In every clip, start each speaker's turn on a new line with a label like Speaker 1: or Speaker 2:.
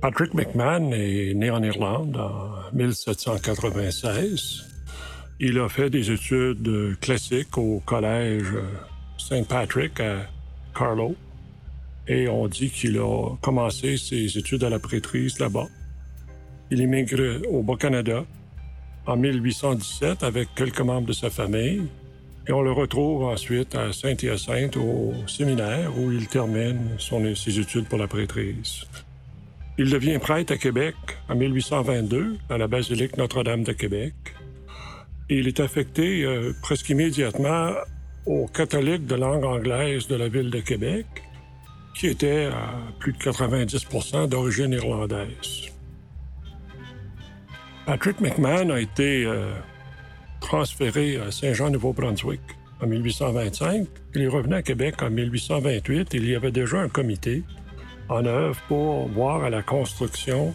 Speaker 1: Patrick McMahon est né en Irlande en 1796. Il a fait des études classiques au collège Saint Patrick à Carlow. Et on dit qu'il a commencé ses études à la prêtrise là-bas. Il émigre au Bas-Canada en 1817 avec quelques membres de sa famille. Et on le retrouve ensuite à Saint-Hyacinthe au séminaire où il termine ses études pour la prêtrise. Il devient prêtre à Québec en 1822 à la basilique Notre-Dame de Québec. Il est affecté euh, presque immédiatement aux catholiques de langue anglaise de la ville de Québec, qui étaient à plus de 90% d'origine irlandaise. Patrick McMahon a été euh, transféré à Saint-Jean-Nouveau-Brunswick en 1825. Il est revenu à Québec en 1828. Il y avait déjà un comité en œuvre pour voir à la construction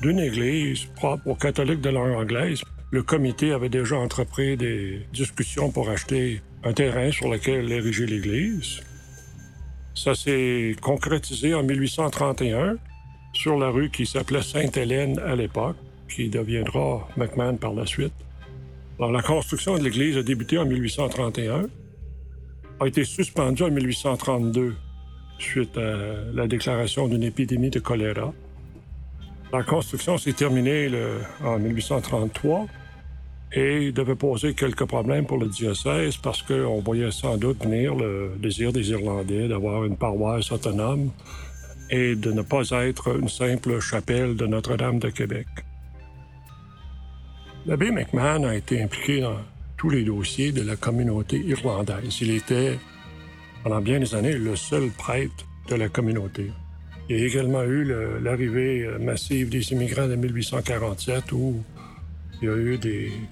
Speaker 1: d'une église propre aux catholiques de langue anglaise. Le comité avait déjà entrepris des discussions pour acheter un terrain sur lequel ériger l'église. Ça s'est concrétisé en 1831 sur la rue qui s'appelait Sainte-Hélène à l'époque, qui deviendra McMahon par la suite. Alors, la construction de l'église a débuté en 1831, a été suspendue en 1832 suite à la déclaration d'une épidémie de choléra. La construction s'est terminée en 1833 et devait poser quelques problèmes pour le diocèse parce qu'on voyait sans doute venir le désir des Irlandais d'avoir une paroisse autonome et de ne pas être une simple chapelle de Notre-Dame de Québec. L'abbé McMahon a été impliqué dans tous les dossiers de la communauté irlandaise. Il était, pendant bien des années, le seul prêtre de la communauté. Il y a également eu l'arrivée massive des immigrants de 1847 où il y a eu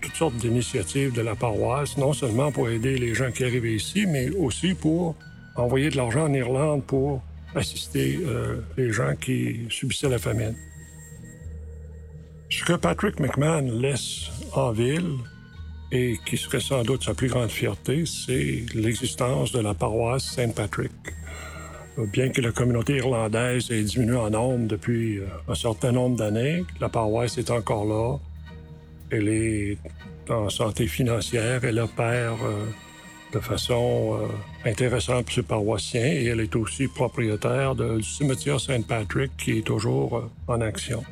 Speaker 1: toutes sortes d'initiatives de la paroisse, non seulement pour aider les gens qui arrivaient ici, mais aussi pour envoyer de l'argent en Irlande pour assister euh, les gens qui subissaient la famine. Ce que Patrick McMahon laisse en ville, et qui serait sans doute sa plus grande fierté, c'est l'existence de la paroisse Saint-Patrick. Bien que la communauté irlandaise ait diminué en nombre depuis euh, un certain nombre d'années, la paroisse est encore là. Elle est en santé financière, elle opère euh, de façon euh, intéressante pour ses paroissiens et elle est aussi propriétaire du cimetière Saint-Patrick qui est toujours en action.